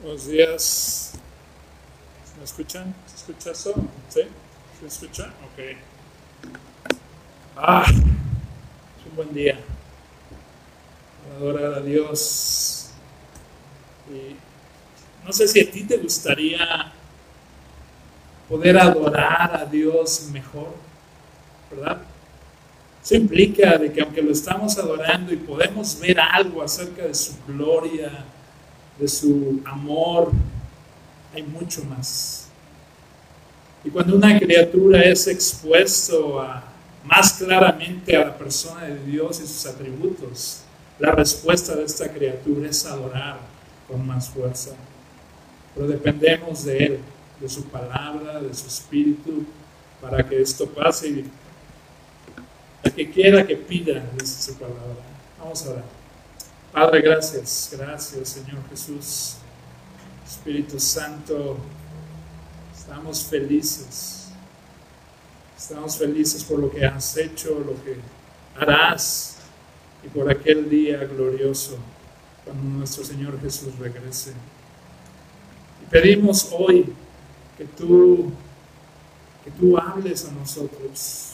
Buenos días. ¿Me escuchan? ¿Se escucha eso? ¿Sí? ¿Se escucha? Ok. Ah, es un buen día. Adorar a Dios. Y no sé si a ti te gustaría poder adorar a Dios mejor, ¿verdad? Eso implica de que aunque lo estamos adorando y podemos ver algo acerca de su gloria, de su amor, hay mucho más. Y cuando una criatura es expuesto a, más claramente a la persona de Dios y sus atributos, la respuesta de esta criatura es adorar con más fuerza. Pero dependemos de Él, de su palabra, de su espíritu, para que esto pase. El que quiera que pida, dice su palabra. Vamos a orar. Padre, gracias, gracias Señor Jesús. Espíritu Santo, estamos felices. Estamos felices por lo que has hecho, lo que harás y por aquel día glorioso cuando nuestro Señor Jesús regrese. Y pedimos hoy que tú, que tú hables a nosotros,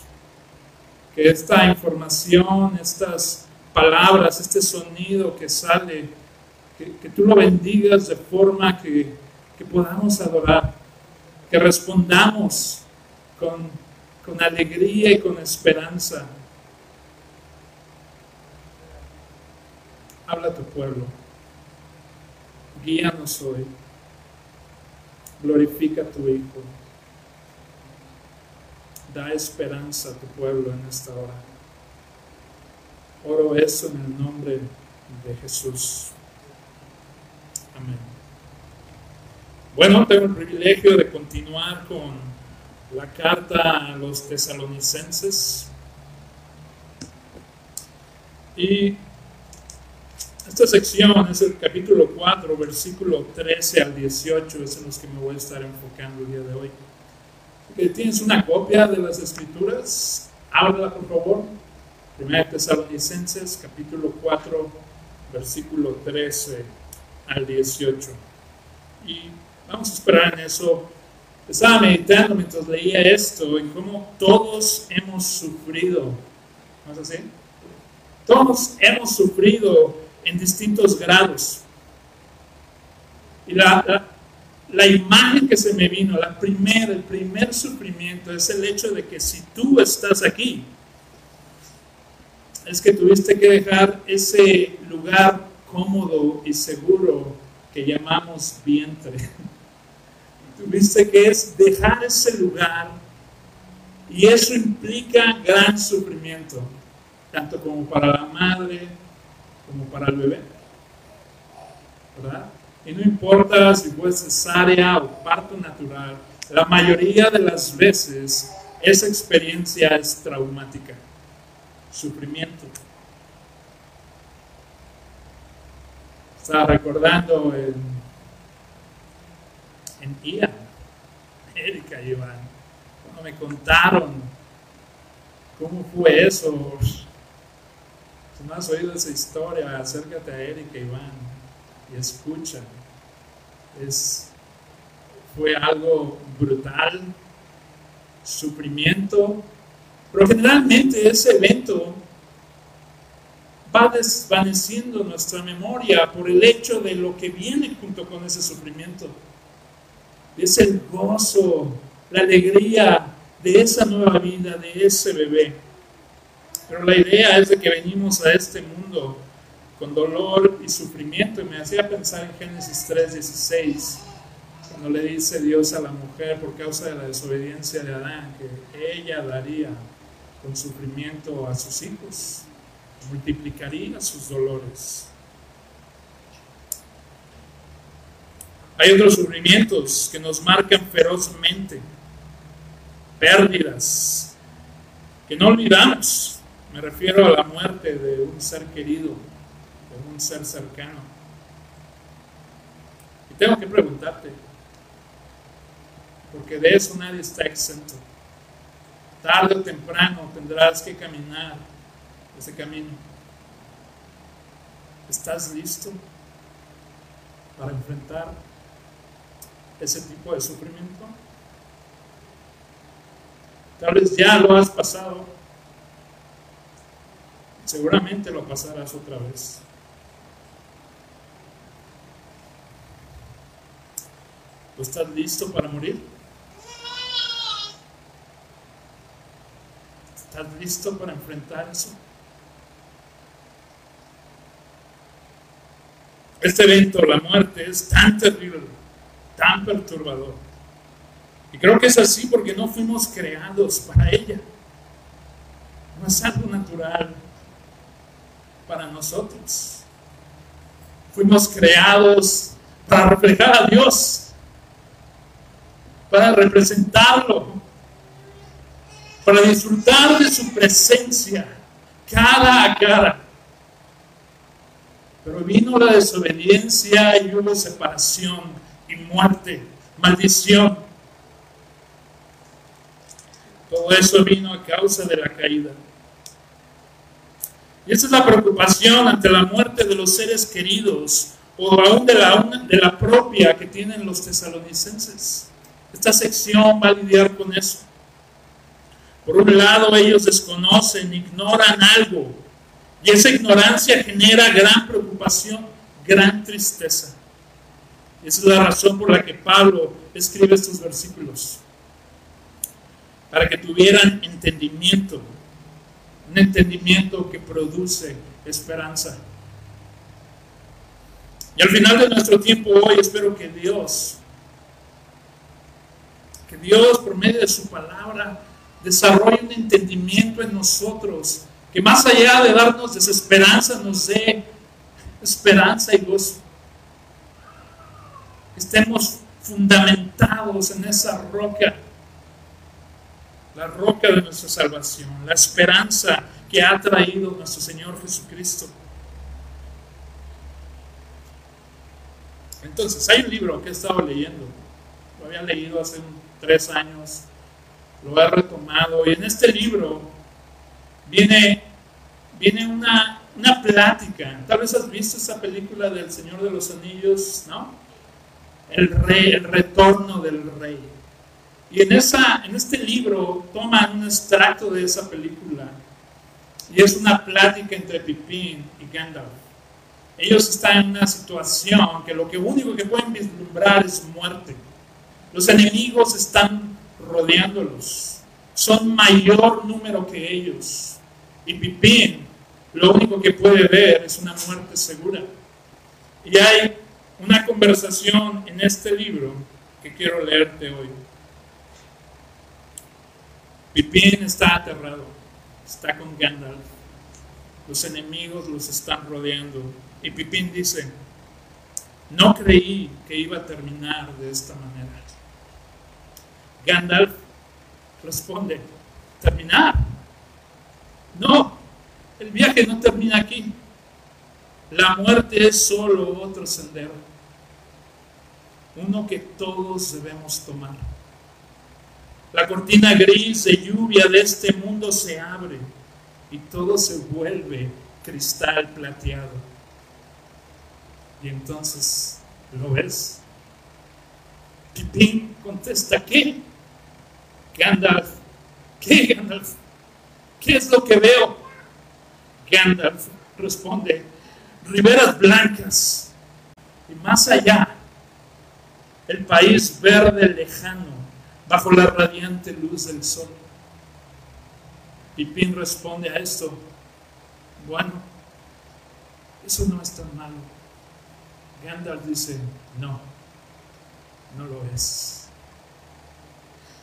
que esta información, estas palabras, este sonido que sale, que, tú lo bendigas de forma que, que, podamos adorar, que respondamos con, con alegría y con esperanza. Habla a tu pueblo, guíanos hoy, glorifica a tu Hijo, da esperanza a tu pueblo en esta hora. Oro eso en el nombre de Jesús. Amén. Bueno, tengo el privilegio de continuar con la carta a los tesalonicenses. Y esta sección es el capítulo 4, versículo 13 al 18, es en los que me voy a estar enfocando el día de hoy. Tienes una copia de las escrituras, háblala por favor. Primera Tesalonicenses capítulo 4, versículo 13 al 18. Y vamos a esperar en eso. Estaba meditando mientras leía esto en cómo todos hemos sufrido. ¿No así? Todos hemos sufrido en distintos grados. Y la, la, la imagen que se me vino, la primera, el primer sufrimiento es el hecho de que si tú estás aquí, es que tuviste que dejar ese lugar cómodo y seguro que llamamos vientre. Tuviste que dejar ese lugar y eso implica gran sufrimiento, tanto como para la madre como para el bebé. ¿Verdad? Y no importa si fue cesárea o parto natural, la mayoría de las veces esa experiencia es traumática sufrimiento. Estaba recordando en, en Ian, Erika y Iván, cuando me contaron cómo fue eso. Si no has oído esa historia, acércate a Erika y Iván y escucha. Es, fue algo brutal, sufrimiento, pero generalmente ese evento va desvaneciendo nuestra memoria por el hecho de lo que viene junto con ese sufrimiento. Es el gozo, la alegría de esa nueva vida, de ese bebé. Pero la idea es de que venimos a este mundo con dolor y sufrimiento. Y me hacía pensar en Génesis 3:16, cuando le dice Dios a la mujer por causa de la desobediencia de Adán, que ella daría con sufrimiento a sus hijos, multiplicaría sus dolores. Hay otros sufrimientos que nos marcan ferozmente, pérdidas, que no olvidamos. Me refiero a la muerte de un ser querido, de un ser cercano. Y tengo que preguntarte, porque de eso nadie está exento tarde o temprano tendrás que caminar ese camino. ¿Estás listo para enfrentar ese tipo de sufrimiento? Tal vez ya lo has pasado, seguramente lo pasarás otra vez. ¿Tú estás listo para morir? ¿Estás listo para enfrentar eso? Este evento, la muerte, es tan terrible, tan perturbador. Y creo que es así porque no fuimos creados para ella. No es algo natural para nosotros. Fuimos creados para reflejar a Dios, para representarlo, para disfrutar de su presencia cara a cara. Pero vino la desobediencia y hubo separación y muerte, maldición. Todo eso vino a causa de la caída. Y esa es la preocupación ante la muerte de los seres queridos o aún de la, de la propia que tienen los tesalonicenses. Esta sección va a lidiar con eso. Por un lado, ellos desconocen, ignoran algo, y esa ignorancia genera gran preocupación, gran tristeza. Esa es la razón por la que Pablo escribe estos versículos, para que tuvieran entendimiento un entendimiento que produce esperanza. Y al final de nuestro tiempo hoy espero que Dios, que Dios por medio de su palabra desarrolle un entendimiento en nosotros, que más allá de darnos desesperanza nos dé esperanza y gozo. Estemos fundamentados en esa roca la roca de nuestra salvación, la esperanza que ha traído nuestro Señor Jesucristo. Entonces, hay un libro que he estado leyendo, lo había leído hace tres años, lo he retomado, y en este libro viene, viene una, una plática, tal vez has visto esa película del Señor de los Anillos, ¿no? El rey, el retorno del rey. Y en, esa, en este libro toman un extracto de esa película y es una plática entre Pipín y Gandalf. Ellos están en una situación que lo único que pueden vislumbrar es muerte. Los enemigos están rodeándolos. Son mayor número que ellos. Y Pipín lo único que puede ver es una muerte segura. Y hay una conversación en este libro que quiero leerte hoy. Pipín está aterrado, está con Gandalf. Los enemigos los están rodeando. Y Pipín dice, no creí que iba a terminar de esta manera. Gandalf responde, ¿terminar? No, el viaje no termina aquí. La muerte es solo otro sendero, uno que todos debemos tomar. La cortina gris de lluvia de este mundo se abre y todo se vuelve cristal plateado. Y entonces, ¿lo ves? Pipín contesta, ¿qué? Gandalf, ¿qué Gandalf? ¿Qué es lo que veo? Gandalf responde, riberas blancas y más allá, el país verde lejano bajo la radiante luz del sol. Pipín responde a esto, bueno, eso no es tan malo. Gandalf dice, no, no lo es.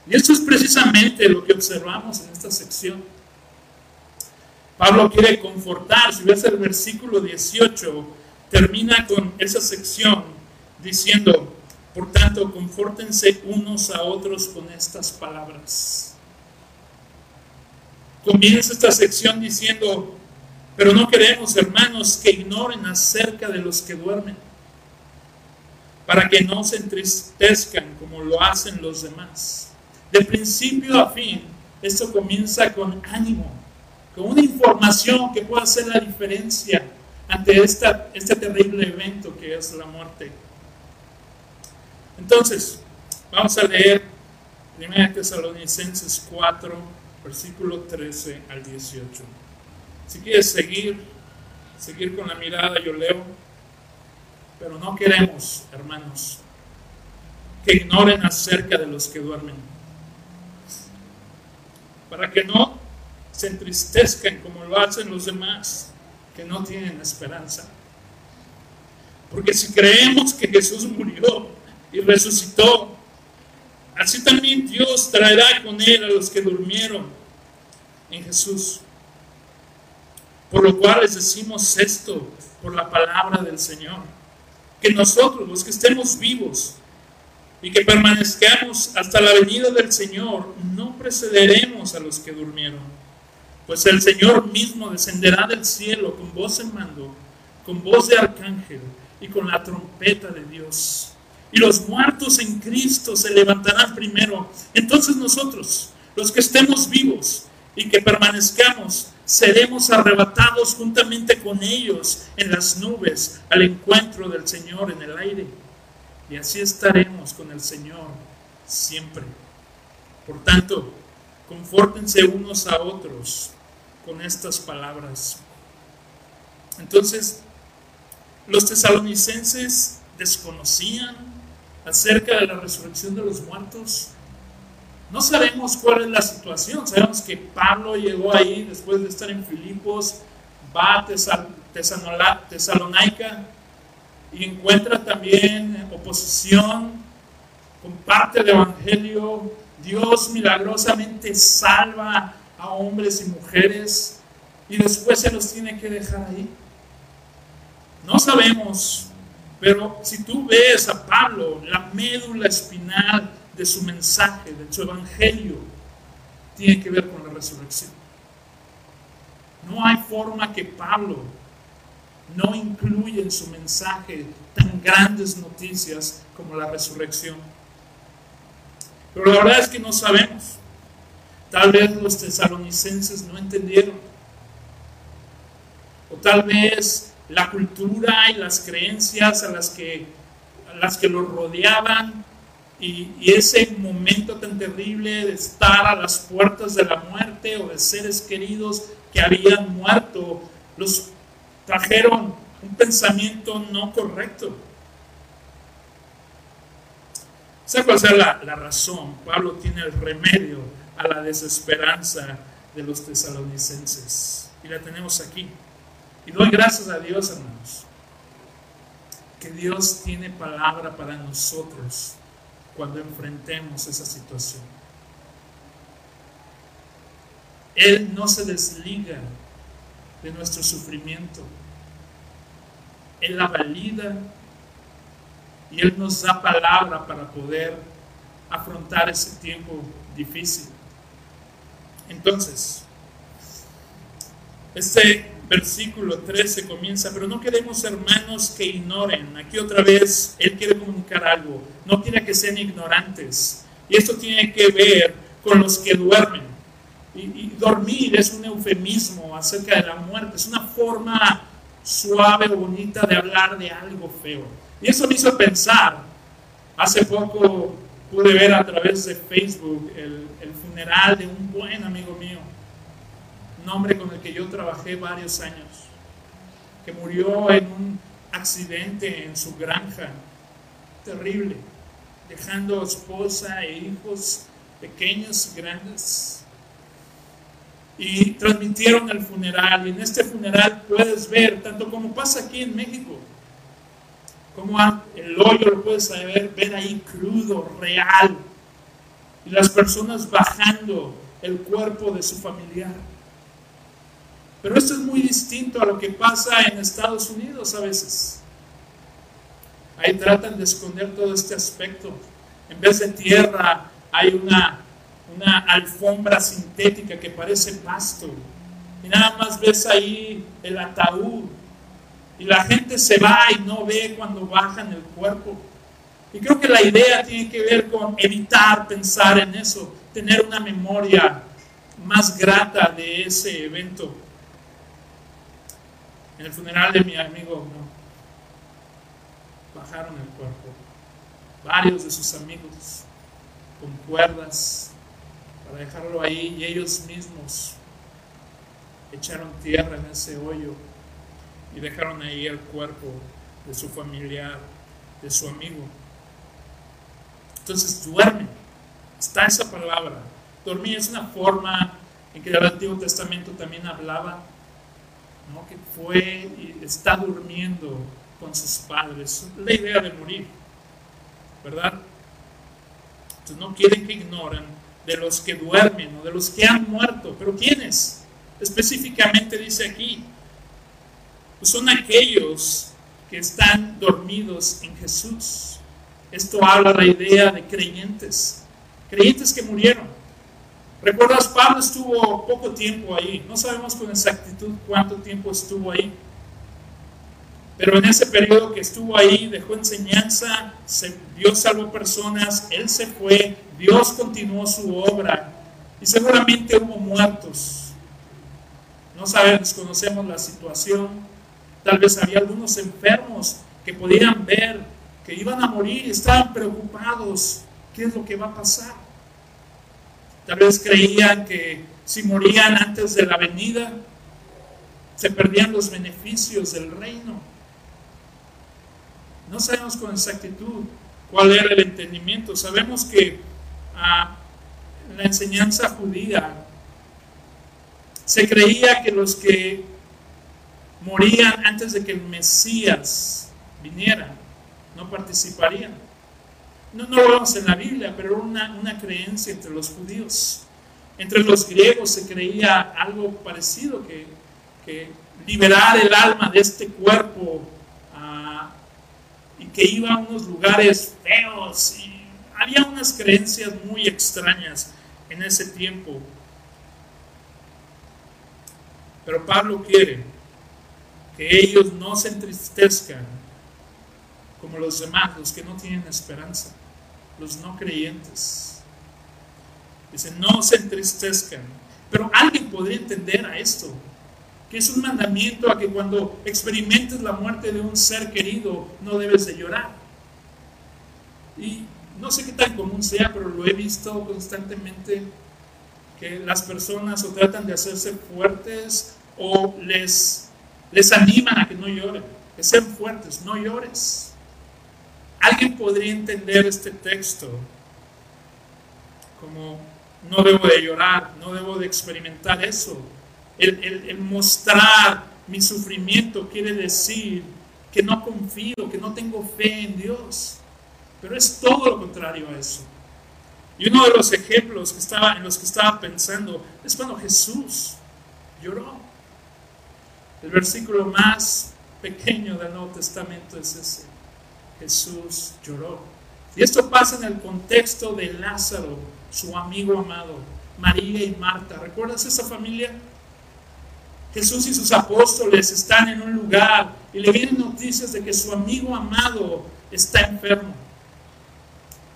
Y esto es precisamente lo que observamos en esta sección. Pablo quiere confortar, si ves el versículo 18, termina con esa sección diciendo, por tanto, confórtense unos a otros con estas palabras. Comienza esta sección diciendo, pero no queremos, hermanos, que ignoren acerca de los que duermen, para que no se entristezcan como lo hacen los demás. De principio a fin, esto comienza con ánimo, con una información que pueda hacer la diferencia ante este terrible evento que es la muerte. Entonces, vamos a leer 1 Tesalonicenses 4, versículo 13 al 18. Si quieres seguir, seguir con la mirada, yo leo, pero no queremos, hermanos, que ignoren acerca de los que duermen, para que no se entristezcan como lo hacen los demás que no tienen esperanza. Porque si creemos que Jesús murió y resucitó, así también Dios traerá con él a los que durmieron en Jesús. Por lo cual les decimos esto por la palabra del Señor, que nosotros, los que estemos vivos y que permanezcamos hasta la venida del Señor, no precederemos a los que durmieron. Pues el Señor mismo descenderá del cielo con voz en mando, con voz de arcángel y con la trompeta de Dios. Y los muertos en Cristo se levantarán primero. Entonces nosotros, los que estemos vivos y que permanezcamos, seremos arrebatados juntamente con ellos en las nubes al encuentro del Señor en el aire. Y así estaremos con el Señor siempre. Por tanto, confórtense unos a otros con estas palabras. Entonces, los tesalonicenses desconocían acerca de la resurrección de los muertos. No sabemos cuál es la situación. Sabemos que Pablo llegó ahí después de estar en Filipos, va a Tesalonaica y encuentra también oposición, comparte el Evangelio. Dios milagrosamente salva a hombres y mujeres y después se los tiene que dejar ahí. No sabemos, pero si tú ves a Pablo, la médula espinal de su mensaje, de su evangelio, tiene que ver con la resurrección. No hay forma que Pablo no incluya en su mensaje tan grandes noticias como la resurrección. Pero la verdad es que no sabemos. Tal vez los tesalonicenses no entendieron. O tal vez la cultura y las creencias a las que, a las que los rodeaban y, y, ese momento tan terrible de estar a las puertas de la muerte o de seres queridos que habían muerto, los trajeron un pensamiento no correcto. ¿Sabe cuál es la, la razón? Pablo tiene el remedio a la desesperanza de los tesalonicenses. Y la tenemos aquí. Y doy gracias a Dios, hermanos, que Dios tiene palabra para nosotros cuando enfrentemos esa situación. Él no se desliga de nuestro sufrimiento. Él la valida y Él nos da palabra para poder afrontar ese tiempo difícil. Entonces, este versículo 13 comienza, pero no queremos hermanos que ignoren. Aquí otra vez Él quiere comunicar algo. No quiere que sean ignorantes. Y esto tiene que ver con los que duermen. Y, dormir es un eufemismo acerca de la muerte. Es una forma suave bonita de hablar de algo feo. Y eso me hizo pensar. Hace poco pude ver a través de Facebook el, el funeral de un buen amigo mío un hombre con el que yo trabajé varios años, que murió en un accidente en su granja, terrible, dejando esposa e hijos pequeños y grandes. Y transmitieron el funeral, y en este funeral puedes ver, tanto como pasa aquí en México, como el hoyo lo puedes saber, ver ahí crudo, real, y las personas bajando el cuerpo de su familiar. Pero esto es muy distinto a lo que pasa en Estados Unidos a veces. Ahí tratan de esconder todo este aspecto. En vez de tierra hay una, una alfombra sintética que parece pasto. Y nada más ves ahí el ataúd. Y la gente se va y no ve cuando bajan el cuerpo. Y creo que la idea tiene que ver con evitar pensar en eso, tener una memoria más grata de ese evento. En el funeral de mi amigo, no. Bajaron el cuerpo. varios de sus amigos con cuerdas dejarlo ahí y ellos mismos echaron tierra en ese hoyo y dejaron ahí el cuerpo de su familiar, de su amigo. Entonces duerme, está esa palabra. Dormir es una forma en que el Antiguo Testamento también hablaba, ¿no? que fue y está durmiendo con sus padres. La idea de morir, ¿verdad? Entonces no quieren que ignoren de los que duermen o de los que han muerto. ¿Pero quiénes? Específicamente dice aquí, pues son aquellos que están dormidos en Jesús. Esto habla la idea de creyentes, creyentes que murieron. ¿Recuerdas? Pablo estuvo poco tiempo ahí, no sabemos con exactitud cuánto tiempo estuvo ahí, pero en ese periodo que estuvo ahí dejó enseñanza, Dios salvó personas, Él se fue, Dios continuó su obra y seguramente hubo muertos. No sabemos, conocemos la situación, tal vez había algunos enfermos que podían ver que iban a morir estaban preocupados, ¿qué es lo que va a pasar? Tal vez creían que si morían antes de la venida, se perdían los beneficios del reino. No sabemos con exactitud cuál era el entendimiento. Sabemos que ah, la enseñanza judía se creía que los que morían antes de que el Mesías viniera no participarían. No, no lo vemos en la Biblia, pero era una, una creencia entre los judíos. Entre los griegos se creía algo parecido, que, que liberar el alma de este cuerpo ah, y que iba a unos lugares feos. Y había unas creencias muy extrañas en ese tiempo. Pero Pablo quiere que ellos no se entristezcan como los demás, los que no tienen esperanza los no creyentes. Dice, no se entristezcan. Pero alguien podría entender a esto, que es un mandamiento a que cuando experimentes la muerte de un ser querido, no debes de llorar. Y no sé qué tan común sea, pero lo he visto constantemente, que las personas o tratan de hacerse fuertes o les, les animan a que no lloren, que sean fuertes, no llores. Alguien podría entender este texto como no debo de llorar, no debo de experimentar eso. El, mostrar mi sufrimiento quiere decir que no confío, que no tengo fe en Dios. Pero es todo lo contrario a eso. Y uno de los ejemplos que estaba, en los que estaba pensando es cuando Jesús lloró. El versículo más pequeño del Nuevo Testamento es ese. Jesús lloró. Y esto pasa en el contexto de Lázaro, su amigo amado, María y Marta. ¿Recuerdas esa familia? Jesús y sus apóstoles están en un lugar y le vienen noticias de que su amigo amado está enfermo.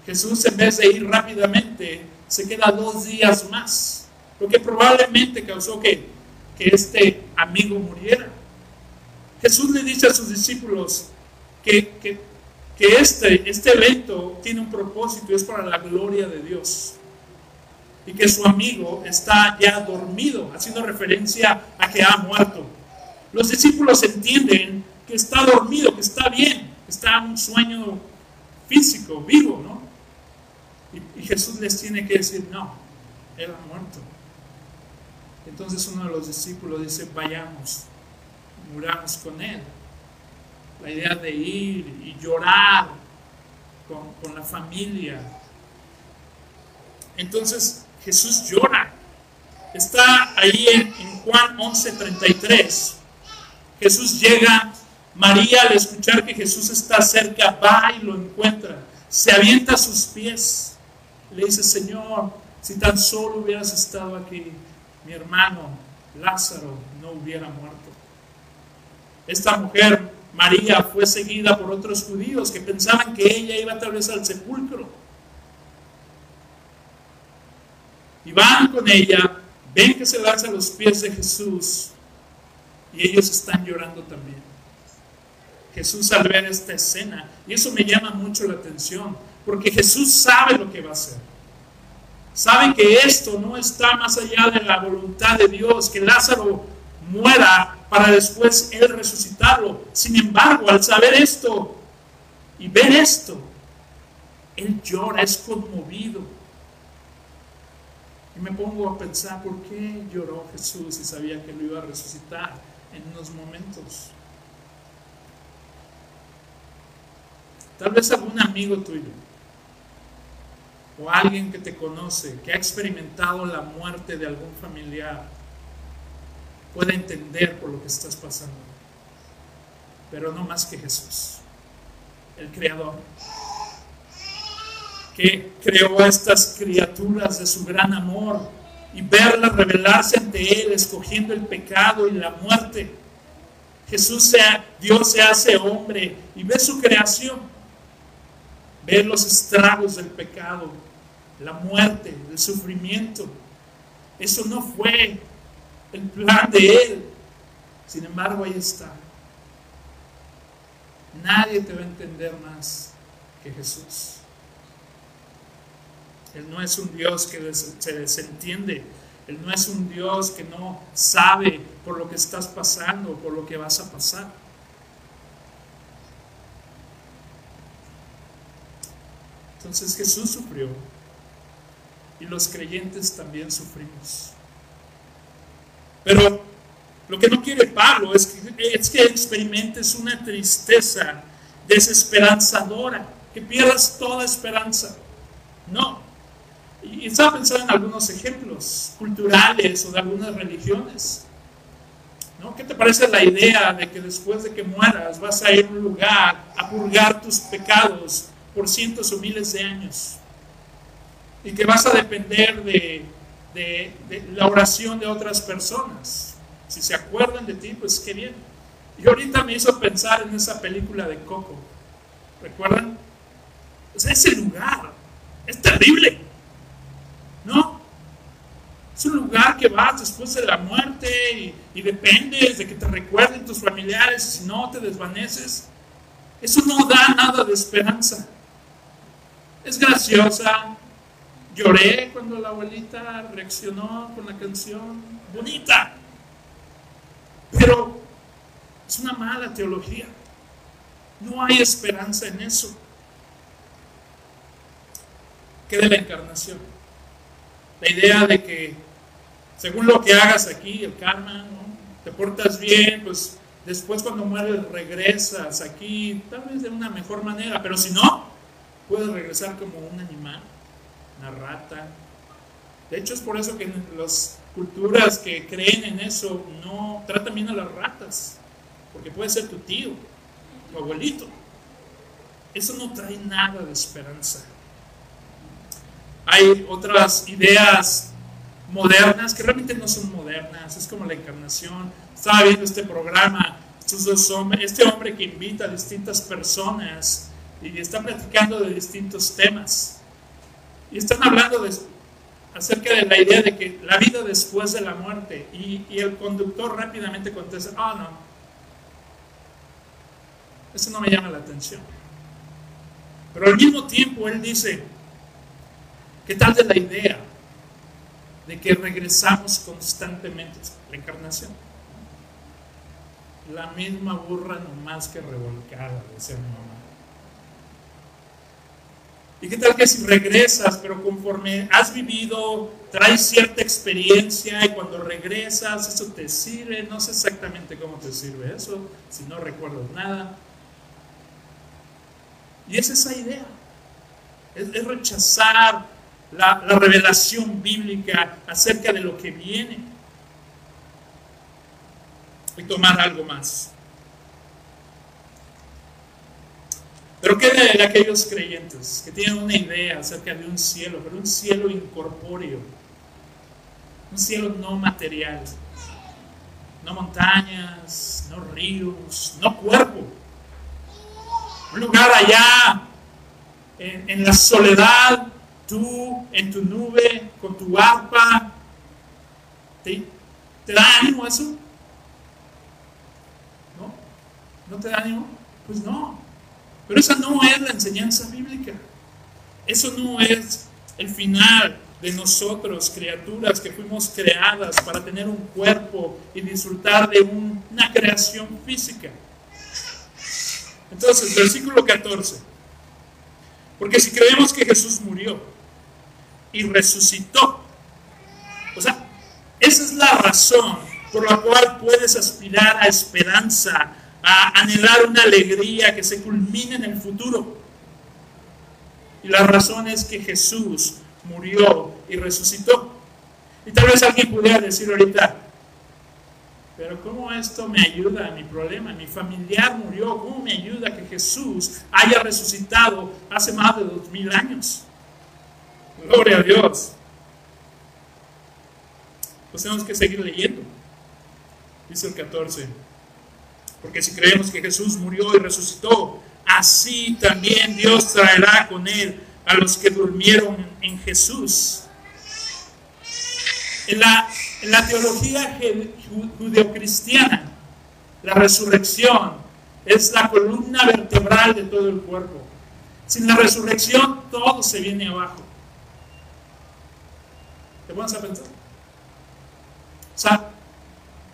Jesús en vez de ir rápidamente se queda dos días más, lo que probablemente causó que, que este amigo muriera. Jesús le dice a sus discípulos que, que que este, este evento tiene un propósito es para la gloria de Dios. Y que su amigo está ya dormido, haciendo referencia a que ha muerto. Los discípulos entienden que está dormido, que está bien, está en un sueño físico, vivo, ¿no? Y, Jesús les tiene que decir, no, él muerto. Entonces uno de los discípulos dice, vayamos, muramos con él la idea de ir y llorar con, la familia. Entonces Jesús llora. Está ahí en, en Juan 11:33. Jesús llega, María al escuchar que Jesús está cerca, va y lo encuentra, se avienta a sus pies, le dice, Señor, si tan solo hubieras estado aquí, mi hermano Lázaro no hubiera muerto. Esta mujer María fue seguida por otros judíos que pensaban que ella iba tal vez al sepulcro. Y van con ella, ven que se lanza a los pies de Jesús y ellos están llorando también. Jesús al ver esta escena, y eso me llama mucho la atención, porque Jesús sabe lo que va a hacer. Sabe que esto no está más allá de la voluntad de Dios, que Lázaro muera para después él resucitarlo. Sin embargo, al saber esto y ver esto, él llora, es conmovido. Y me pongo a pensar, ¿por qué lloró Jesús si sabía que lo iba a resucitar en unos momentos? Tal vez algún amigo tuyo o alguien que te conoce, que ha experimentado la muerte de algún familiar, pueda entender por lo que estás pasando. Pero no más que Jesús, el Creador, que creó a estas criaturas de su gran amor y verlas revelarse ante Él, escogiendo el pecado y la muerte. Jesús sea, Dios se hace hombre y ve su creación, ve los estragos del pecado, la muerte, el sufrimiento. Eso no fue el plan de Él. Sin embargo, ahí está. Nadie te va a entender más que Jesús. Él no es un Dios que se desentiende. Él no es un Dios que no sabe por lo que estás pasando, por lo que vas a pasar. Entonces Jesús sufrió y los creyentes también sufrimos. Pero lo que no quiere Pablo es que, es que experimentes una tristeza desesperanzadora, que pierdas toda esperanza. No. Y estaba pensando en algunos ejemplos culturales o de algunas religiones. ¿No? ¿Qué te parece la idea de que después de que mueras vas a ir a un lugar a purgar tus pecados por cientos o miles de años? y que vas a depender de, la oración de otras personas. Si se acuerdan de ti, pues qué bien. Y ahorita me hizo pensar en esa película de Coco. ¿Recuerdan? Pues ese lugar es terrible. ¿No? Es un lugar que vas después de la muerte y, y dependes de que te recuerden tus familiares si no te desvaneces. Eso no da nada de esperanza. Es graciosa, Lloré cuando la abuelita reaccionó con la canción bonita. Pero es una mala teología. No hay esperanza en eso. ¿Qué de la encarnación? La idea de que según lo que hagas aquí, el karma, te portas bien, pues después cuando mueres regresas aquí, tal vez de una mejor manera, pero si no, puedes regresar como un animal una rata. De hecho es por eso que las culturas que creen en eso no tratan bien a las ratas, porque puede ser tu tío, tu abuelito. Eso no trae nada de esperanza. Hay otras ideas modernas que realmente no son modernas, es como la encarnación. Estaba viendo este programa, estos dos hombres, este hombre que invita a distintas personas y está platicando de distintos temas. Y están hablando acerca de la idea de que la vida después de la muerte. Y, el conductor rápidamente contesta, ah, no, eso no me llama la atención. Pero al mismo tiempo él dice, ¿qué tal de la idea de que regresamos constantemente? La encarnación. La misma burra no más que revolcada, decía mi mamá. ¿Y qué tal que si regresas, pero conforme has vivido, traes cierta experiencia y cuando regresas eso te sirve? No sé exactamente cómo te sirve eso, si no recuerdo nada. Y es esa idea, es, rechazar la revelación bíblica acerca de lo que viene y tomar algo más. Pero ¿qué de aquellos creyentes que tienen una idea acerca de un cielo, pero un cielo incorpóreo, un cielo no material, no montañas, no ríos, no cuerpo, un lugar allá en, la soledad, tú en tu nube, con tu arpa, ¿te, ¿te da ánimo eso? ¿No? ¿No te da ánimo? Pues no. Pero esa no es la enseñanza bíblica. Eso no es el final de nosotros, criaturas que fuimos creadas para tener un cuerpo y disfrutar de una creación física. Entonces, versículo 14. Porque si creemos que Jesús murió y resucitó, o sea, esa es la razón por la cual puedes aspirar a esperanza, a anhelar una alegría que se culmine en el futuro. Y la razón es que Jesús murió y resucitó. Y tal vez alguien pudiera decir ahorita, pero ¿cómo esto me ayuda a mi problema? Mi familiar murió, ¿cómo me ayuda que Jesús haya resucitado hace más de dos mil años? Gloria a Dios. Pues tenemos que seguir leyendo. Dice el 14. Porque si creemos que Jesús murió y resucitó, así también Dios traerá con él a los que durmieron en Jesús. En la, en la teología judeocristiana, la resurrección es la columna vertebral de todo el cuerpo. Sin la resurrección todo se viene abajo. ¿Te pones a pensar? O sea,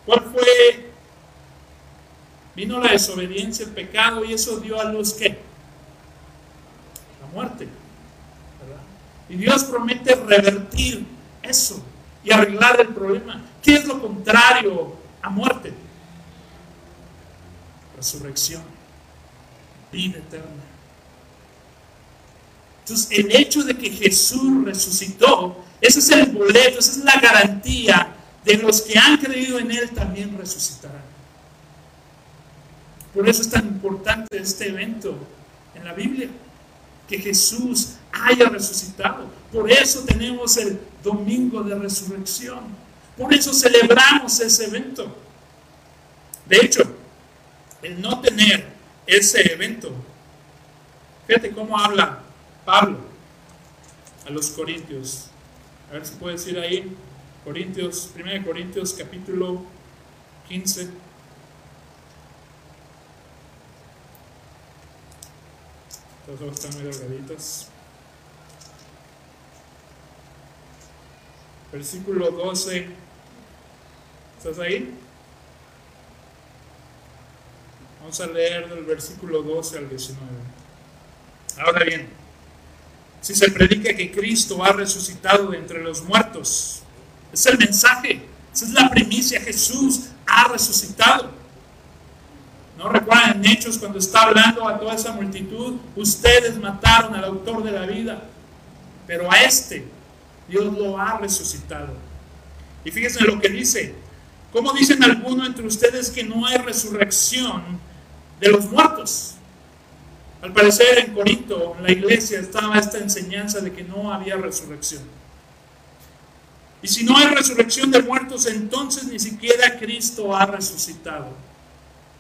¿cuál fue? Vino la desobediencia, el pecado y eso dio a luz qué? La muerte. Y Dios promete revertir eso y arreglar el problema. ¿Qué es lo contrario a muerte? Resurrección, vida eterna. Entonces, el hecho de que Jesús resucitó, ese es el boleto, esa es la garantía de los que han creído en Él también resucitarán. Por eso es tan importante este evento en la Biblia que Jesús haya resucitado. Por eso tenemos el domingo de resurrección. Por eso celebramos ese evento. De hecho, el no tener ese evento, fíjate cómo habla Pablo a los Corintios. A ver si puede decir ahí, Corintios, 1 Corintios capítulo 15. Los están muy delgaditos. Versículo 12. ¿Estás ahí? Vamos a leer del versículo 12 al 19. Ahora bien, si se predica que Cristo ha resucitado de entre los muertos, es el mensaje, esa es la primicia, Jesús ha resucitado. ¿No recuerdan Hechos cuando está hablando a toda esa multitud? Ustedes mataron al autor de la vida, pero a este Dios lo ha resucitado. Y fíjense lo que dice. ¿Cómo dicen algunos entre ustedes que no hay resurrección de los muertos? Al parecer en Corinto, en la iglesia, estaba esta enseñanza de que no había resurrección. Y si no hay resurrección de muertos, entonces ni siquiera Cristo ha resucitado.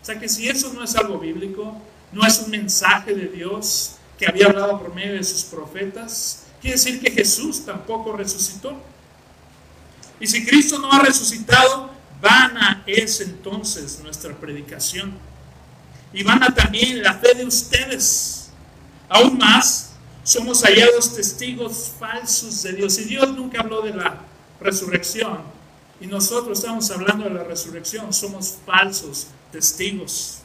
O sea que si eso no es algo bíblico, no es un mensaje de Dios que había hablado por medio de sus profetas, quiere decir que Jesús tampoco resucitó. Y si Cristo no ha resucitado, vana es entonces nuestra predicación. Y vana también la fe de ustedes. Aún más, somos hallados testigos falsos de Dios. Y Dios nunca habló de la resurrección. Y nosotros estamos hablando de la resurrección. Somos falsos testigos.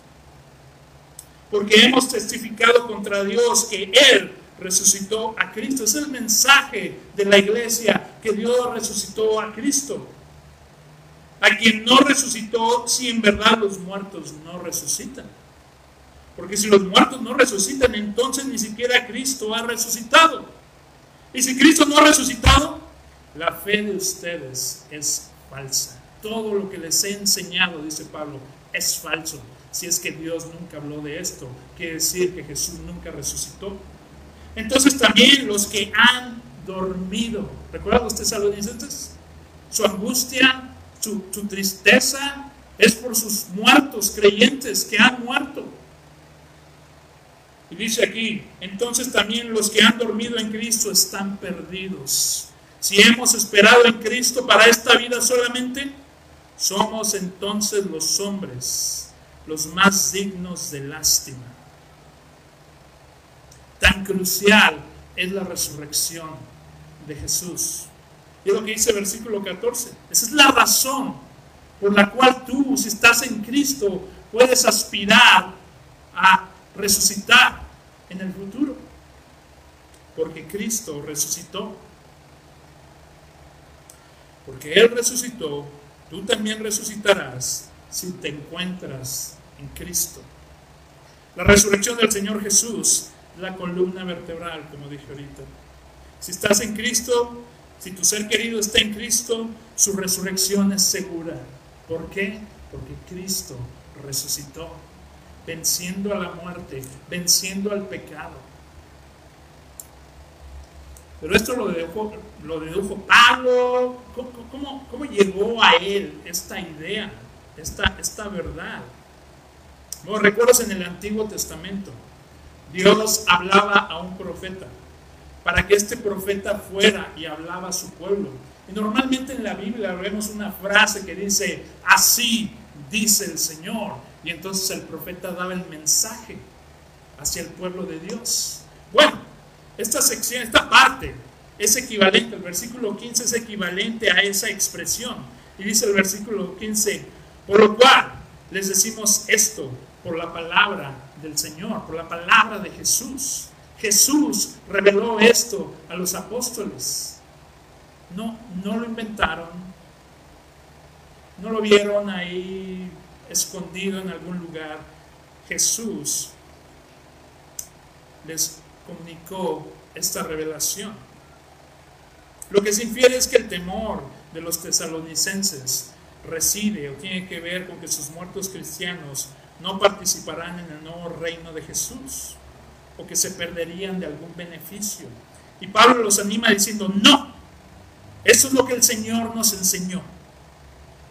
Porque hemos testificado contra Dios que Él resucitó a Cristo. Es el mensaje de la iglesia que Dios resucitó a Cristo. A quien no resucitó si en verdad los muertos no resucitan. Porque si los muertos no resucitan, entonces ni siquiera Cristo ha resucitado. Y si Cristo no ha resucitado, la fe de ustedes es falsa. Todo lo que les he enseñado, dice Pablo, es falso. Si es que Dios nunca habló de esto, quiere decir que Jesús nunca resucitó. Entonces también los que han dormido, ¿recuerda usted salonicenses? Su angustia, su, su tristeza es por sus muertos creyentes que han muerto. Y dice aquí, entonces también los que han dormido en Cristo están perdidos. Si hemos esperado en Cristo para esta vida solamente, somos entonces los hombres los más dignos de lástima. Tan crucial es la resurrección de Jesús. Y es lo que dice el versículo 14. Esa es la razón por la cual tú, si estás en Cristo, puedes aspirar a resucitar en el futuro. Porque Cristo resucitó. Porque Él resucitó, tú también resucitarás si te encuentras en Cristo. La resurrección del Señor Jesús, la columna vertebral, como dije ahorita. Si estás en Cristo, si tu ser querido está en Cristo, su resurrección es segura. ¿Por qué? Porque Cristo resucitó, venciendo a la muerte, venciendo al pecado. Pero esto lo dedujo, lo dedujo Pablo. ¿Cómo, cómo, llegó a él esta idea, esta, esta verdad? Bueno, recuerdas en el Antiguo Testamento, Dios hablaba a un profeta para que este profeta fuera y hablaba a su pueblo. Y normalmente en la Biblia vemos una frase que dice, así dice el Señor. Y entonces el profeta daba el mensaje hacia el pueblo de Dios. Bueno, esta sección, esta parte es equivalente, el versículo 15 es equivalente a esa expresión. Y dice el versículo 15, por lo cual les decimos esto por la palabra del Señor, por la palabra de Jesús. Jesús reveló esto a los apóstoles. No, no lo inventaron, no lo vieron ahí escondido en algún lugar. Jesús les comunicó esta revelación. Lo que se infiere es que el temor de los tesalonicenses reside o tiene que ver con que sus muertos cristianos no participarán en el nuevo reino de Jesús o que se perderían de algún beneficio. Y Pablo los anima diciendo, no, eso es lo que el Señor nos enseñó,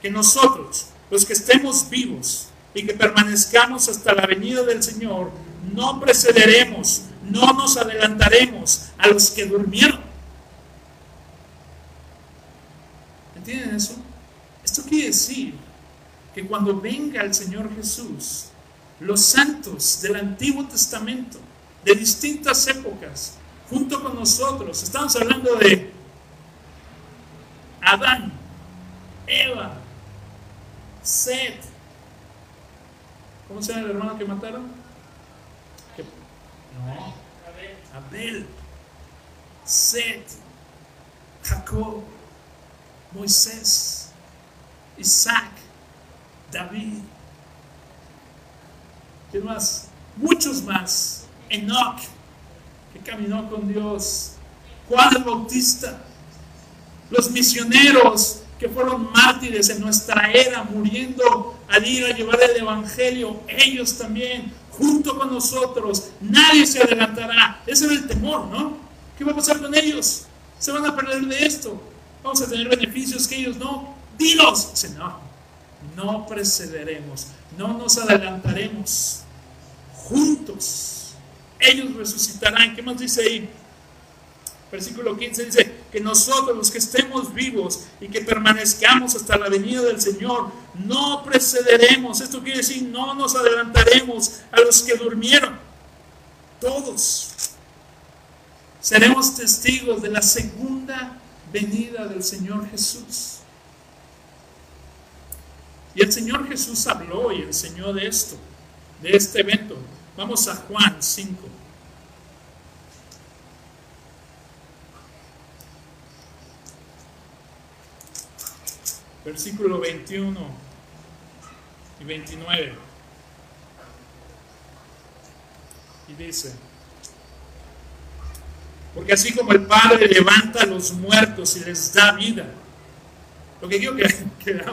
que nosotros, los que estemos vivos y que permanezcamos hasta la venida del Señor, no precederemos no nos adelantaremos a los que durmieron. ¿Entienden eso? Esto quiere decir que cuando venga el Señor Jesús, los santos del Antiguo Testamento, de distintas épocas, junto con nosotros, estamos hablando de Adán, Eva, Seth, ¿cómo se llama el hermano que mataron? No. Abel, Seth, Jacob, Moisés, Isaac, David. ¿Qué más? Muchos más. Enoch, que caminó con Dios. Juan el Bautista. Los misioneros que fueron mártires en nuestra era, muriendo al ir a llevar el Evangelio. Ellos también junto con nosotros, nadie se adelantará. Ese es el temor, ¿no? ¿Qué va a pasar con ellos? Se van a perder de esto. Vamos a tener beneficios que ellos no. Dilos. Dice, no, no precederemos, no nos adelantaremos. Juntos, ellos resucitarán. ¿Qué más dice ahí? Versículo 15 dice que nosotros los que estemos vivos y que permanezcamos hasta la venida del Señor, no precederemos. Esto quiere decir, no nos adelantaremos a los que durmieron. Todos seremos testigos de la segunda venida del Señor Jesús. Y el Señor Jesús habló y enseñó de esto, de este evento. Vamos a Juan 5. Versículo 21 y 29. Y dice, porque así como el Padre levanta a los muertos y les da vida, lo que quiero que, que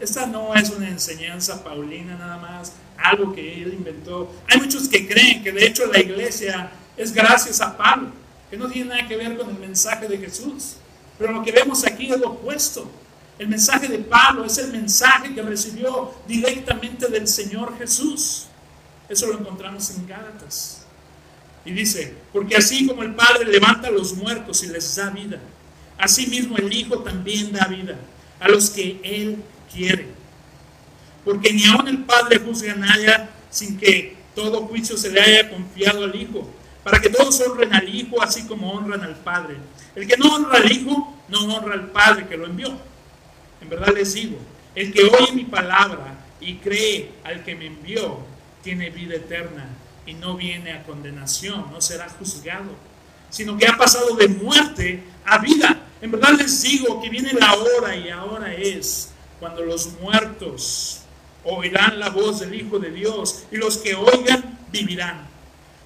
esta no es una enseñanza paulina nada más, algo que él inventó. Hay muchos que creen que de hecho la iglesia es gracias a Pablo, que no tiene nada que ver con el mensaje de Jesús. Pero lo que vemos aquí es lo opuesto. El mensaje de Pablo es el mensaje que recibió directamente del Señor Jesús. Eso lo encontramos en Gálatas. Y dice, porque así como el Padre levanta a los muertos y les da vida, así mismo el Hijo también da vida a los que Él quiere. Porque ni aun el Padre juzga a nadie sin que todo juicio se le haya confiado al Hijo, para que todos honren al Hijo así como honran al Padre. El que no honra al Hijo, no honra al Padre que lo envió. En verdad les digo, el que oye mi palabra y cree al que me envió, tiene vida eterna y no viene a condenación, no será juzgado, sino que ha pasado de muerte a vida. En verdad les digo que viene la hora y ahora es cuando los muertos oirán la voz del Hijo de Dios y los que oigan vivirán.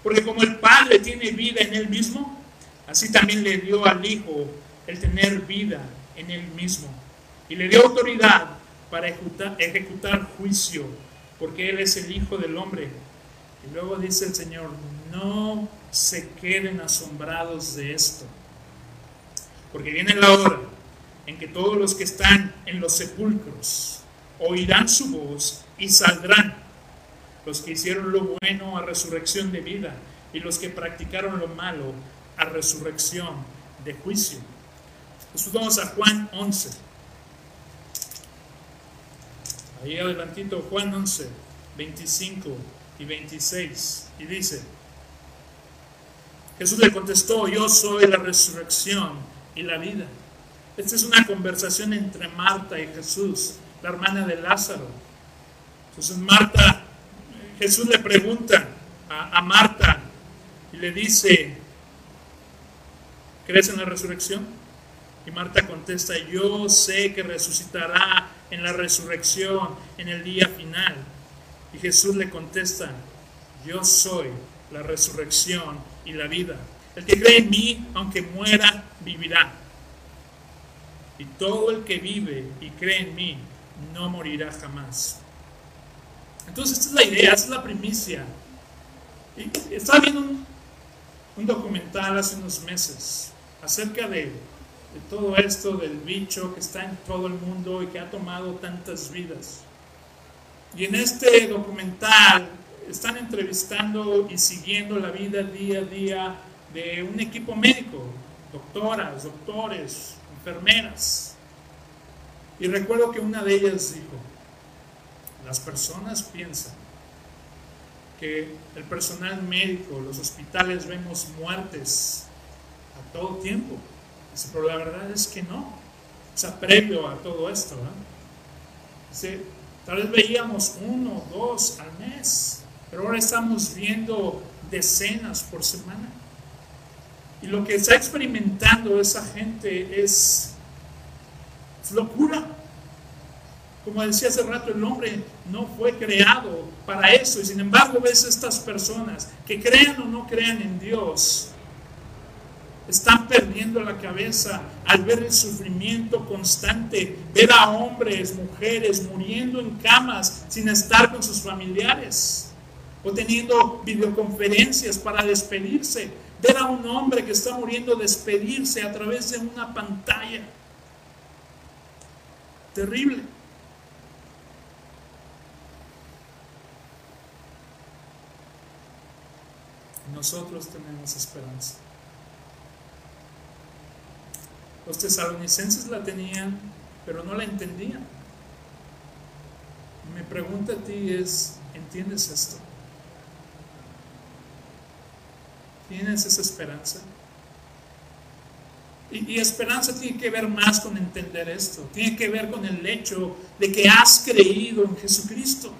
Porque como el Padre tiene vida en él mismo, así también le dio al Hijo el tener vida en él mismo. Y le dio autoridad para ejecutar, juicio, porque Él es el Hijo del Hombre. Y luego dice el Señor, no se queden asombrados de esto, porque viene la hora en que todos los que están en los sepulcros oirán su voz y saldrán. Los que hicieron lo bueno a resurrección de vida y los que practicaron lo malo a resurrección de juicio. Nosotros a Juan 11. Ahí adelantito, Juan 11, 25 y 26. Y dice, Jesús le contestó, yo soy la resurrección y la vida. Esta es una conversación entre Marta y Jesús, la hermana de Lázaro. Entonces Marta, Jesús le pregunta a, a Marta y le dice, ¿crees en la resurrección? Y Marta contesta, yo sé que resucitará en la resurrección, en el día final. Y Jesús le contesta, yo soy la resurrección y la vida. El que cree en mí, aunque muera, vivirá. Y todo el que vive y cree en mí, no morirá jamás. Entonces, esta es la idea, esta es la primicia. Y estaba viendo un, un documental hace unos meses acerca de de todo esto del bicho que está en todo el mundo y que ha tomado tantas vidas. Y en este documental están entrevistando y siguiendo la vida día a día de un equipo médico, doctoras, doctores, enfermeras. Y recuerdo que una de ellas dijo, las personas piensan que el personal médico, los hospitales vemos muertes a todo tiempo pero la verdad es que no. O sea, previo a todo esto, tal vez veíamos uno, dos al mes, pero ahora estamos viendo decenas por semana. Y lo que está experimentando esa gente es locura. Como decía hace rato, el hombre no fue creado para eso. Y sin embargo ves estas personas que crean o no crean en Dios, están perdiendo la cabeza al ver el sufrimiento constante, ver a hombres, mujeres muriendo en camas sin estar con sus familiares o teniendo videoconferencias para despedirse, ver a un hombre que está muriendo despedirse a través de una pantalla. Terrible. Nosotros tenemos esperanza. Los tesalonicenses la tenían, pero no la entendían. Mi pregunta a ti es, ¿entiendes esto? ¿Tienes esa esperanza? Y, y, esperanza tiene que ver más con entender esto. Tiene que ver con el hecho de que has creído en Jesucristo.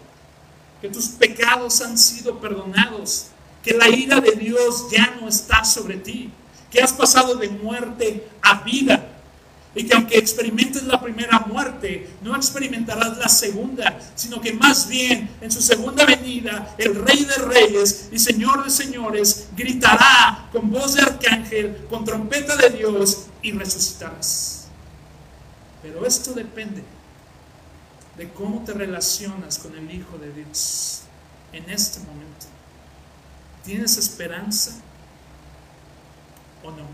Que tus pecados han sido perdonados. Que la ira de Dios ya no está sobre ti que has pasado de muerte a vida. Y que aunque experimentes la primera muerte, no experimentarás la segunda, sino que más bien en su segunda venida, el Rey de Reyes y Señor de Señores gritará con voz de arcángel, con trompeta de Dios y resucitarás. Pero esto depende de cómo te relacionas con el Hijo de Dios en este momento. ¿Tienes esperanza? O no?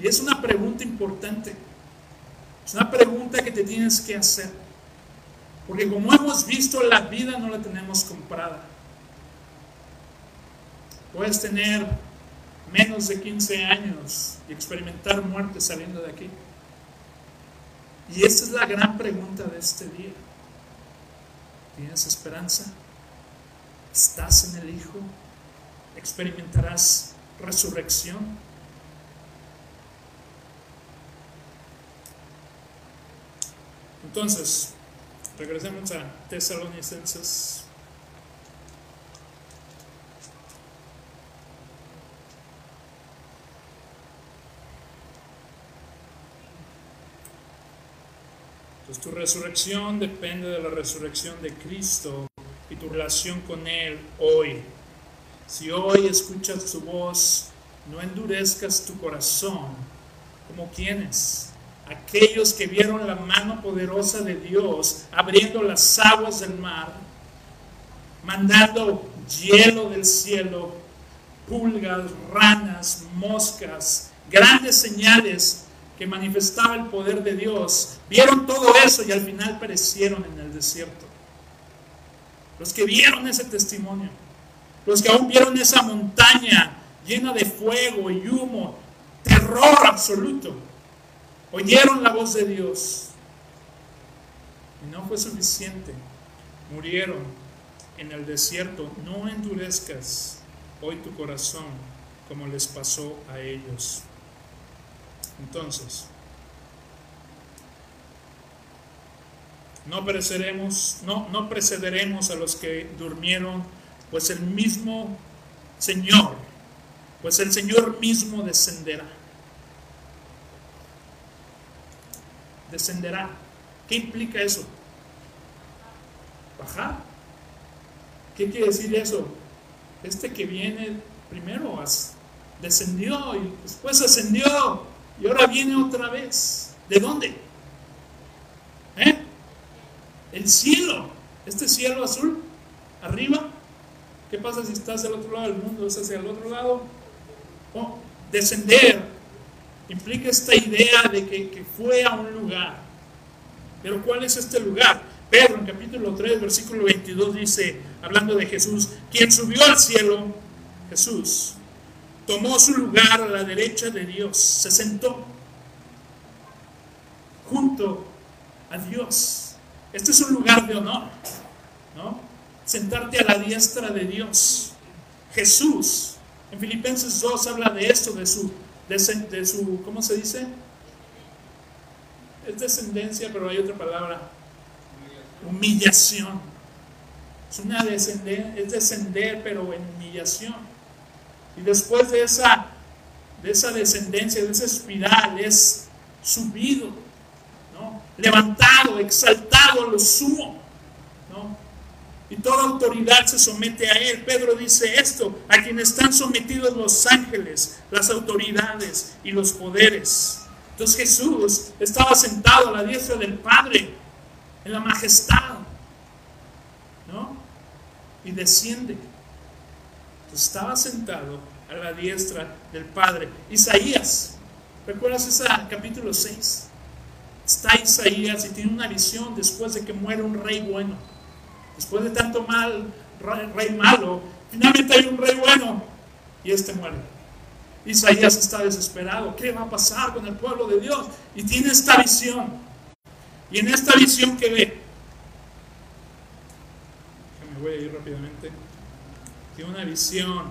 Y es una pregunta importante. Es una pregunta que te tienes que hacer. Porque como hemos visto, la vida no la tenemos comprada. Puedes tener menos de 15 años y experimentar muerte saliendo de aquí. Y esta es la gran pregunta de este día. ¿Tienes esperanza? ¿Estás en el Hijo? ¿Experimentarás resurrección. Entonces, regresemos a Tesalonicenses. Entonces tu resurrección depende de la resurrección de Cristo y tu relación con Él hoy. Si hoy escuchas su voz, no endurezcas tu corazón como quienes aquellos que vieron la mano poderosa de Dios abriendo las aguas del mar, mandando hielo del cielo, pulgas, ranas, moscas, grandes señales que manifestaba el poder de Dios, vieron todo eso y al final perecieron en el desierto. Los que vieron ese testimonio, los que aún vieron esa montaña llena de fuego y humo, terror absoluto, oyeron la voz de Dios y no fue suficiente. Murieron en el desierto. No endurezcas hoy tu corazón como les pasó a ellos. Entonces, no pereceremos, no, no precederemos a los que durmieron, pues el mismo Señor, pues el Señor mismo descenderá descenderá. ¿Qué implica eso? Bajar. ¿Qué quiere decir eso? Este que viene primero descendió y después ascendió y ahora viene otra vez. ¿De dónde? ¿Eh? El cielo. Este cielo azul, arriba. ¿Qué pasa si estás al otro lado del mundo? ¿Es hacia el otro lado? Oh, descender implica esta idea de que, fue a un lugar. Pero ¿cuál es este lugar? Pedro en capítulo 3, versículo 22 dice, hablando de Jesús, quien subió al cielo, Jesús, tomó su lugar a la derecha de Dios, se sentó junto a Dios. Este es un lugar de honor, ¿no? Sentarte a la diestra de Dios. Jesús, en Filipenses 2 habla de esto, de su de, su, ¿cómo se dice? Es descendencia, pero hay otra palabra. Humillación. Es una descender, es descender, pero en humillación. Y después de esa, de esa descendencia, de esa espiral, es subido, ¿no? levantado, exaltado a lo sumo y toda autoridad se somete a él. Pedro dice esto, a quien están sometidos los ángeles, las autoridades y los poderes. Entonces Jesús estaba sentado a la diestra del Padre, en la majestad, ¿no? Y desciende. Entonces estaba sentado a la diestra del Padre. Isaías, ¿recuerdas ese capítulo 6? Está Isaías y tiene una visión después de que muere un rey bueno Después de tanto mal, rey malo, finalmente hay un rey bueno y este muere. Isaías está desesperado. ¿Qué va a pasar con el pueblo de Dios? Y tiene esta visión. Y en esta visión que ve, que me voy a ir rápidamente, tiene una visión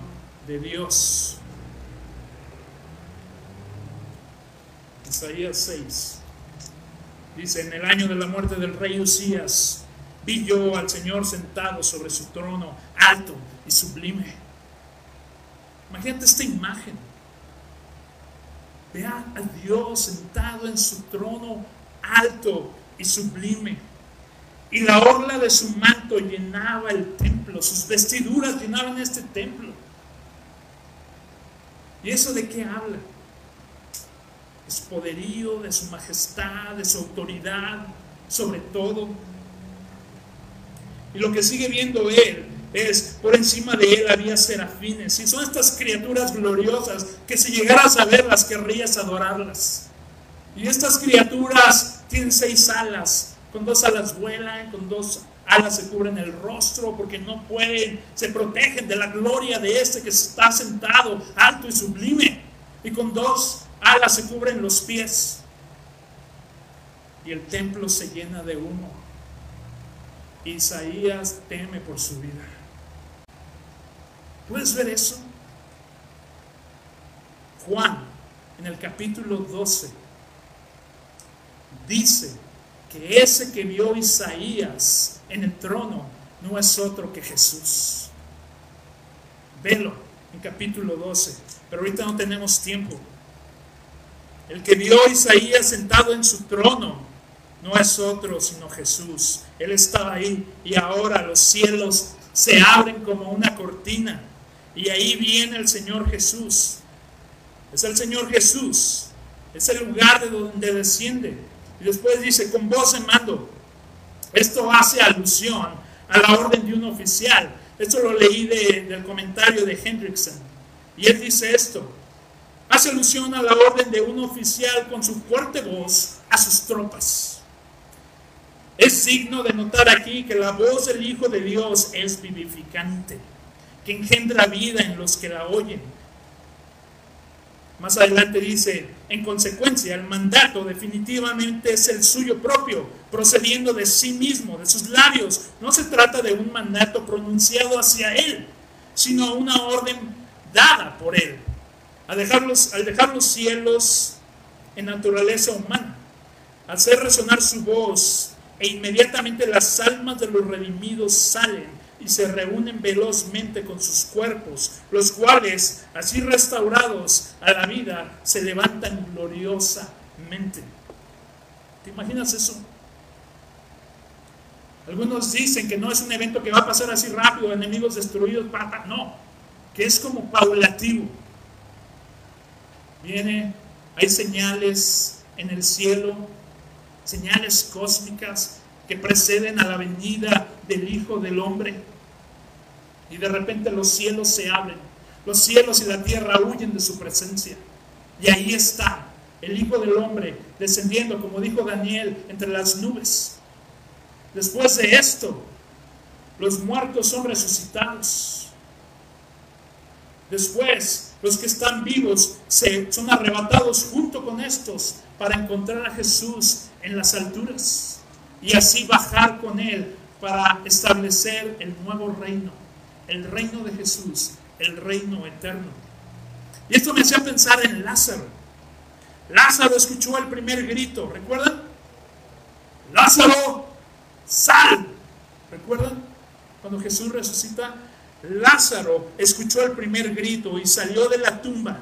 de Dios. Isaías 6. Dice, en el año de la muerte del rey Usías, Vi yo al Señor sentado sobre su trono, alto y sublime. Imagínate esta imagen. Vea a Dios sentado en su trono, alto y sublime. Y la orla de su manto llenaba el templo, sus vestiduras llenaban este templo. ¿Y eso de qué habla? Es poderío, de su majestad, de su autoridad, sobre todo y lo que sigue viendo él es, por encima de él había serafines. Y son estas criaturas gloriosas que si llegaras a verlas querrías adorarlas. Y estas criaturas tienen seis alas. Con dos alas vuelan, con dos alas se cubren el rostro porque no pueden, se protegen de la gloria de este que está sentado alto y sublime. Y con dos alas se cubren los pies. Y el templo se llena de humo. Isaías teme por su vida. ¿Puedes ver eso? Juan, en el capítulo 12, dice que ese que vio Isaías en el trono no es otro que Jesús. Velo en capítulo 12, pero ahorita no tenemos tiempo. El que vio Isaías sentado en su trono no es otro sino Jesús. Él estaba ahí y ahora los cielos se abren como una cortina y ahí viene el Señor Jesús. Es el Señor Jesús. Es el lugar de donde desciende. Y después dice, con voz en mando. Esto hace alusión a la orden de un oficial. Esto lo leí del comentario de Hendrickson. Y él dice esto. Hace alusión a la orden de un oficial con su fuerte voz a sus tropas. Es signo de notar aquí que la voz del Hijo de Dios es vivificante, que engendra vida en los que la oyen. Más adelante dice, en consecuencia, el mandato definitivamente es el suyo propio, procediendo de sí mismo, de sus labios. No se trata de un mandato pronunciado hacia él, sino una orden dada por él, al dejar los, al dejar los cielos en naturaleza humana, hacer resonar su voz e inmediatamente las almas de los redimidos salen y se reúnen velozmente con sus cuerpos, los cuales, así restaurados a la vida, se levantan gloriosamente. ¿Te imaginas eso? Algunos dicen que no es un evento que va a pasar así rápido, enemigos destruidos, no, que es como paulativo. Viene, hay señales en el cielo señales cósmicas que preceden a la venida del Hijo del Hombre. Y de repente los cielos se abren, los cielos y la tierra huyen de su presencia. Y ahí está el Hijo del Hombre descendiendo, como dijo Daniel, entre las nubes. Después de esto, los muertos son resucitados. Después, los que están vivos se, son arrebatados junto con estos para encontrar a Jesús en las alturas y así bajar con Él para establecer el nuevo reino, el reino de Jesús, el reino eterno. Y esto me hacía pensar en Lázaro. Lázaro escuchó el primer grito, ¿recuerdan? Lázaro, sal. ¿Recuerdan? Cuando Jesús resucita, Lázaro escuchó el primer grito y salió de la tumba.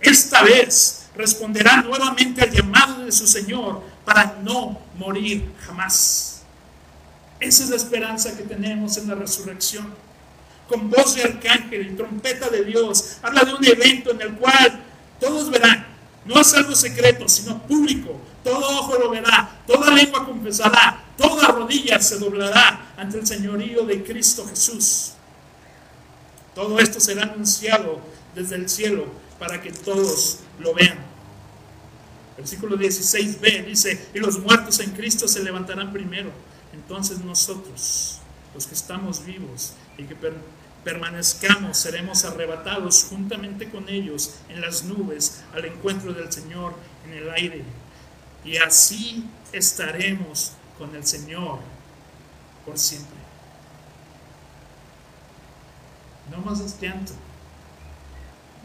Esta vez responderá nuevamente al llamado de su Señor para no morir jamás. Esa es la esperanza que tenemos en la resurrección. Con voz de arcángel y trompeta de Dios, habla de un evento en el cual todos verán, no es algo secreto, sino público. Todo ojo lo verá, toda lengua confesará, toda rodilla se doblará ante el señorío de Cristo Jesús. Todo esto será anunciado desde el cielo para que todos lo vean. Versículo 16b dice, y los muertos en Cristo se levantarán primero. Entonces nosotros, los que estamos vivos y que permanezcamos, seremos arrebatados juntamente con ellos en las nubes al encuentro del Señor en el aire. Y así estaremos con el Señor por siempre. No más llanto,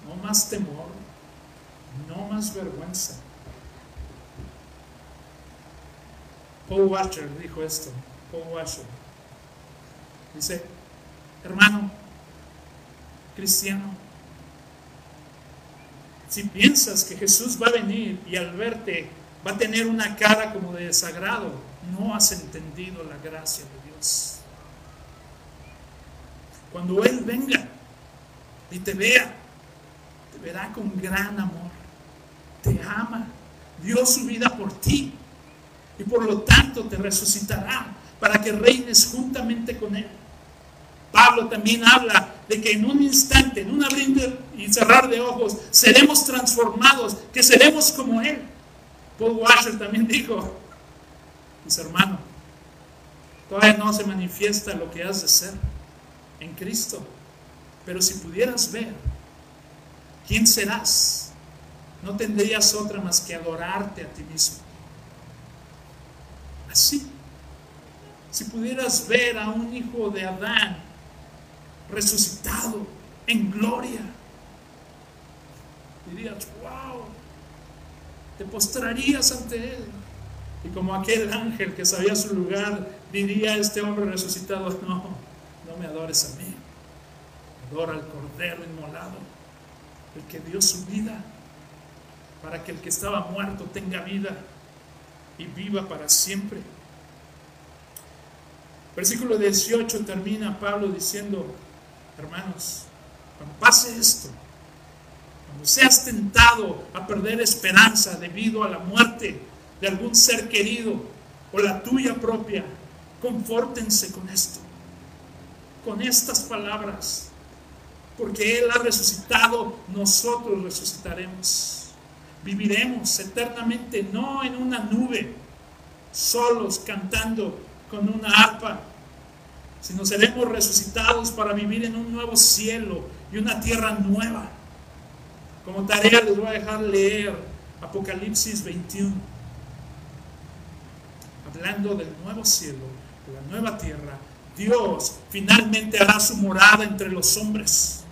no más temor, no más vergüenza Paul Washer dijo esto. Paul Washer. Dice, hermano, cristiano, si piensas que Jesús va a venir y al verte va a tener una cara como de desagrado, no has entendido la gracia de Dios. Cuando Él venga y te vea, te verá con gran amor, te ama, dio su vida por ti y por lo tanto te resucitará para que reines juntamente con Él. Pablo también habla de que en un instante, en un abrir y cerrar de ojos, seremos transformados, que seremos como Él. Paul Washer también dijo, mis hermanos, todavía no se manifiesta lo que has de ser en Cristo, pero si pudieras ver quién serás, no tendrías otra más que adorarte a ti mismo así. Si pudieras ver a un hijo de Adán resucitado en gloria, Dirías, wow, te postrarías ante Él. Y como aquel ángel que sabía su lugar, diría este hombre resucitado, no, me adores a mí, adora al Cordero inmolado, el que dio su vida para que el que estaba muerto tenga vida y viva para siempre. Versículo 18 termina Pablo diciendo, hermanos, cuando pase esto, cuando seas tentado a perder esperanza debido a la muerte de algún ser querido o la tuya propia, confórtense con esto, con estas palabras, porque Él ha resucitado, nosotros resucitaremos. Viviremos eternamente, no en una nube, solos cantando con una arpa, sino seremos resucitados para vivir en un nuevo cielo y una tierra nueva. Como tarea les voy a dejar leer Apocalipsis 21, hablando del nuevo cielo, de la nueva tierra. Dios finalmente hará su morada entre los hombres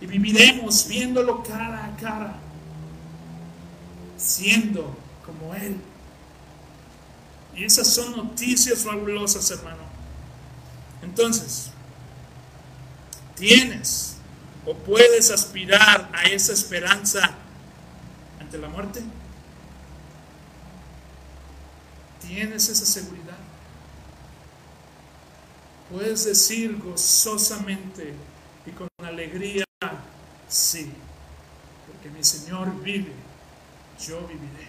y viviremos viéndolo cara a cara, siendo como Él. Y esas son noticias fabulosas, hermano. Entonces, tienes o puedes aspirar a esa esperanza ante la muerte. Tienes esa seguridad. Puedes decir gozosamente y con alegría, sí, porque mi Señor vive, yo viviré.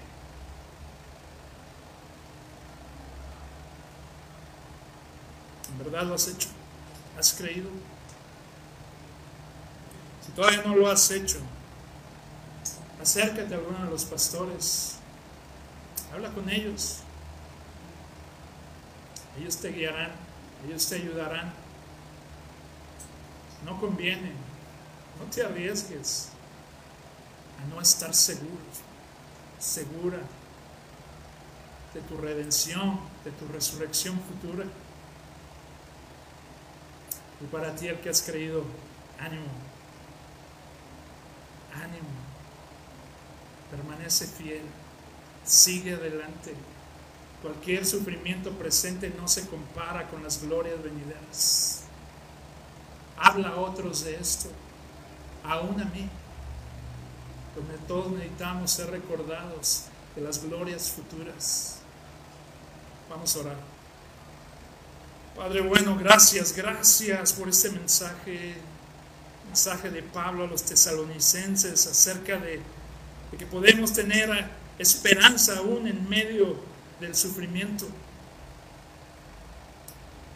¿En verdad lo has hecho? ¿Has creído? Si todavía no lo has hecho, acércate a alguno de los pastores. Habla con ellos. Ellos te guiarán, ellos te ayudarán. No conviene, no te arriesgues a no estar seguro, segura de tu redención, de tu resurrección futura. Y para ti el que has creído, ánimo, ánimo, permanece fiel, sigue adelante. Cualquier sufrimiento presente no se compara con las glorias venideras. Habla a otros de esto, aún a mí, donde todos necesitamos ser recordados de las glorias futuras. Vamos a orar. Padre bueno, gracias, gracias por este mensaje, mensaje de Pablo a los tesalonicenses acerca de, que podemos tener esperanza aún en medio del sufrimiento,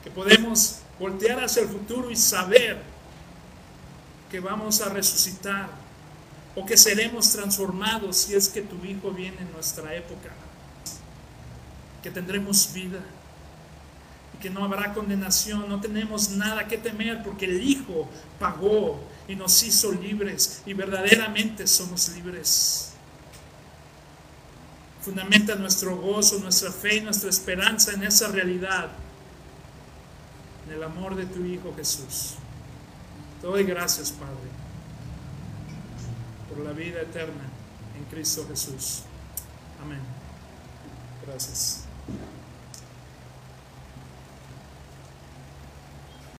que podemos voltear hacia el futuro y saber que vamos a resucitar o que seremos transformados si es que tu Hijo viene en nuestra época, que tendremos vida que no habrá condenación, no tenemos nada que temer porque el Hijo pagó y nos hizo libres y verdaderamente somos libres. Fundamenta nuestro gozo, nuestra fe y nuestra esperanza en esa realidad, en el amor de tu Hijo Jesús. Te doy gracias, Padre, por la vida eterna en Cristo Jesús. Amén. Gracias.